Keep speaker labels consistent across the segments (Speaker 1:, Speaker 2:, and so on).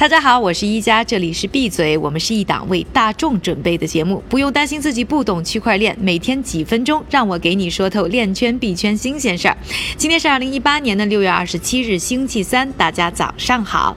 Speaker 1: 大家好，我是一加，这里是闭嘴，我们是一档为大众准备的节目，不用担心自己不懂区块链，每天几分钟，让我给你说透链圈币圈新鲜事儿。今天是二零一八年的六月二十七日，星期三，大家早上好。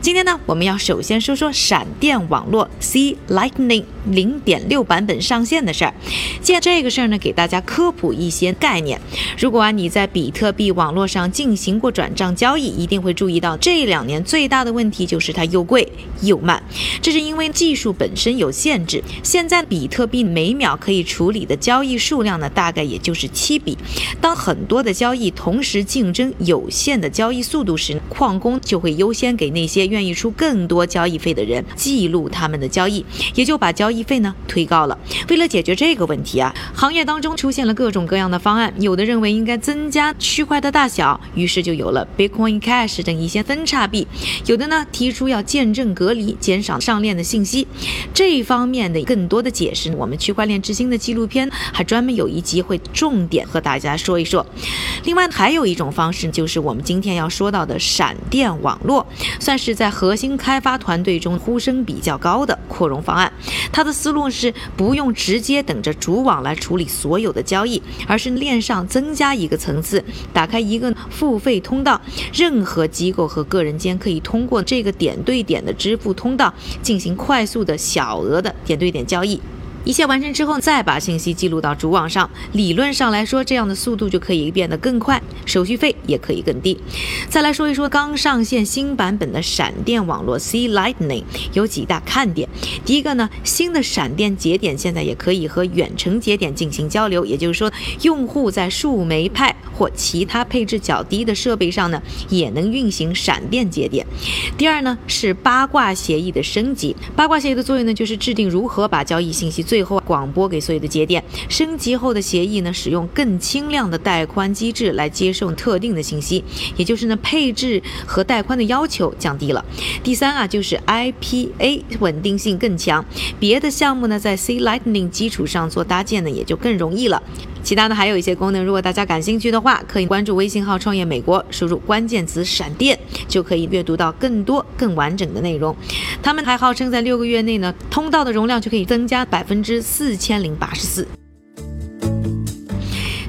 Speaker 1: 今天呢，我们要首先说说闪电网络 C Lightning 零点六版本上线的事儿。借这个事儿呢，给大家科普一些概念。如果啊你在比特币网络上进行过转账交易，一定会注意到这两年最大的问题就是它。又贵又慢，这是因为技术本身有限制。现在比特币每秒可以处理的交易数量呢，大概也就是七笔。当很多的交易同时竞争有限的交易速度时，矿工就会优先给那些愿意出更多交易费的人记录他们的交易，也就把交易费呢推高了。为了解决这个问题啊，行业当中出现了各种各样的方案。有的认为应该增加区块的大小，于是就有了 Bitcoin Cash 等一些分叉币。有的呢提出要。要见证隔离，减少上链的信息，这一方面的更多的解释，我们区块链之星的纪录片还专门有一集会重点和大家说一说。另外还有一种方式，就是我们今天要说到的闪电网络，算是在核心开发团队中呼声比较高的扩容方案。它的思路是不用直接等着主网来处理所有的交易，而是链上增加一个层次，打开一个付费通道，任何机构和个人间可以通过这个点。对点的支付通道进行快速的小额的点对点交易。一切完成之后，再把信息记录到主网上。理论上来说，这样的速度就可以变得更快，手续费也可以更低。再来说一说刚上线新版本的闪电网络 C Lightning 有几大看点。第一个呢，新的闪电节点现在也可以和远程节点进行交流，也就是说，用户在树莓派或其他配置较低的设备上呢，也能运行闪电节点。第二呢，是八卦协议的升级。八卦协议的作用呢，就是制定如何把交易信息最后广播给所有的节点。升级后的协议呢，使用更轻量的带宽机制来接受特定的信息，也就是呢，配置和带宽的要求降低了。第三啊，就是 IPA 稳定性更强。别的项目呢，在 C Lightning 基础上做搭建呢，也就更容易了。其他的还有一些功能，如果大家感兴趣的话，可以关注微信号“创业美国”，输入关键词“闪电”，就可以阅读到更多更完整的内容。他们还号称在六个月内呢，通道的容量就可以增加百分之四千零八十四。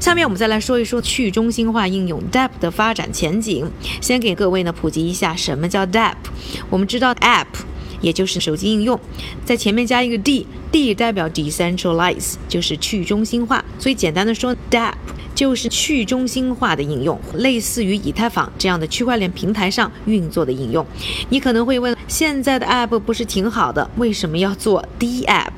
Speaker 1: 下面我们再来说一说去中心化应用 DApp 的发展前景。先给各位呢普及一下什么叫 DApp。我们知道 App 也就是手机应用，在前面加一个 D，D 代表 decentralize，就是去中心化。所以简单的说，DApp。就是去中心化的应用，类似于以太坊这样的区块链平台上运作的应用。你可能会问，现在的 App 不是挺好的，为什么要做 D App？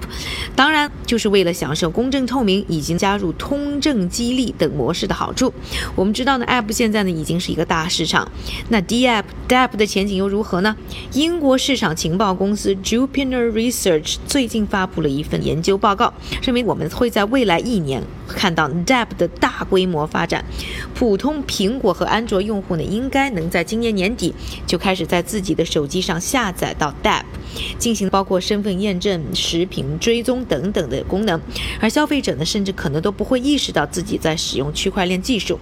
Speaker 1: 当然，就是为了享受公正透明以及加入通证激励等模式的好处。我们知道呢，App 现在呢已经是一个大市场。那 D App、D App 的前景又如何呢？英国市场情报公司 Jupiter Research 最近发布了一份研究报告，认为我们会在未来一年看到 D App 的大规模发展。普通苹果和安卓用户呢，应该能在今年年底就开始在自己的手机上下载到 D App，进行包括身份验证、食品追踪。等等的功能，而消费者呢，甚至可能都不会意识到自己在使用区块链技术。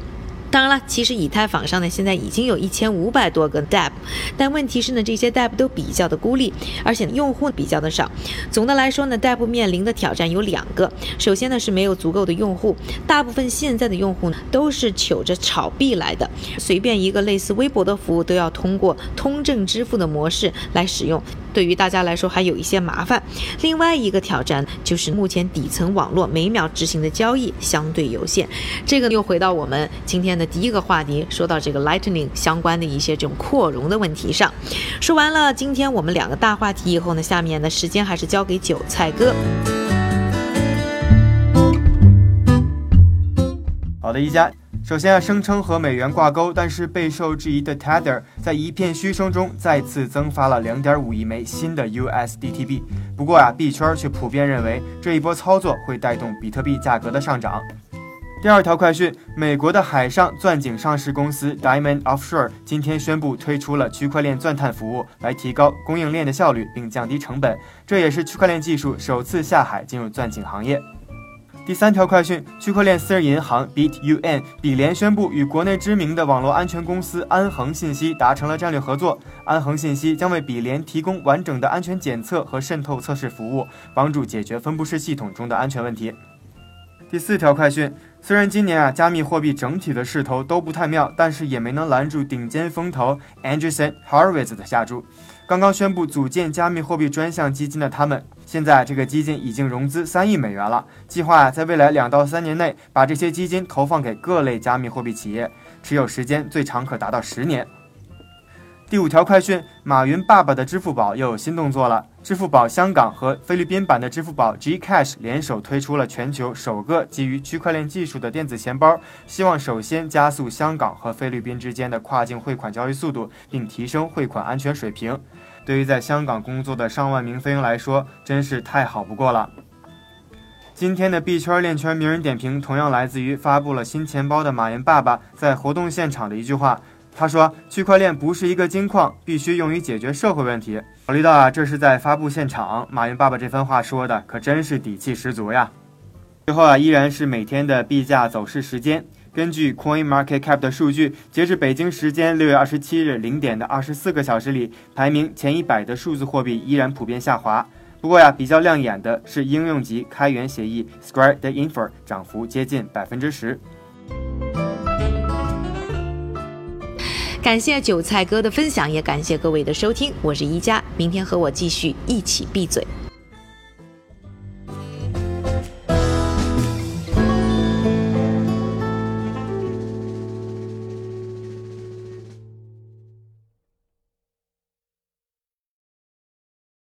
Speaker 1: 当然了，其实以太坊上呢，现在已经有一千五百多个 DApp，但问题是呢，这些 DApp 都比较的孤立，而且用户比较的少。总的来说呢，DApp 面临的挑战有两个。首先呢，是没有足够的用户，大部分现在的用户呢，都是求着炒币来的，随便一个类似微博的服务都要通过通证支付的模式来使用。对于大家来说还有一些麻烦。另外一个挑战就是目前底层网络每秒执行的交易相对有限。这个又回到我们今天的第一个话题，说到这个 Lightning 相关的一些这种扩容的问题上。说完了今天我们两个大话题以后呢，下面的时间还是交给韭菜哥。
Speaker 2: 好的，一家。首先啊，声称和美元挂钩，但是备受质疑的 Tether 在一片嘘声中再次增发了2.5亿枚新的 USDT 币。不过啊，币圈却普遍认为这一波操作会带动比特币价格的上涨。第二条快讯：美国的海上钻井上市公司 Diamond Offshore 今天宣布推出了区块链钻探服务，来提高供应链的效率并降低成本。这也是区块链技术首次下海进入钻井行业。第三条快讯：区块链私人银行 BitUN 比联宣布与国内知名的网络安全公司安恒信息达成了战略合作。安恒信息将为比联提供完整的安全检测和渗透测试服务，帮助解决分布式系统中的安全问题。第四条快讯：虽然今年啊加密货币整体的势头都不太妙，但是也没能拦住顶尖风投 Anderson h a r v i t z 的下注。刚刚宣布组建加密货币专项基金的他们。现在这个基金已经融资三亿美元了，计划在未来两到三年内把这些基金投放给各类加密货币企业，持有时间最长可达到十年。第五条快讯：马云爸爸的支付宝又有新动作了。支付宝香港和菲律宾版的支付宝 Gcash 联手推出了全球首个基于区块链技术的电子钱包，希望首先加速香港和菲律宾之间的跨境汇款交易速度，并提升汇款安全水平。对于在香港工作的上万名飞鹰来说，真是太好不过了。今天的币圈链圈名人点评同样来自于发布了新钱包的马云爸爸在活动现场的一句话。他说：“区块链不是一个金矿，必须用于解决社会问题。”考虑到啊，这是在发布现场，马云爸爸这番话说的可真是底气十足呀。最后啊，依然是每天的币价走势时间。根据 Coin Market Cap 的数据，截至北京时间六月二十七日零点的二十四个小时里，排名前一百的数字货币依然普遍下滑。不过呀，比较亮眼的是应用级开源协议 Square 的 Infer 涨幅接近百分之十。
Speaker 1: 感谢韭菜哥的分享，也感谢各位的收听。我是一加，明天和我继续一起闭嘴。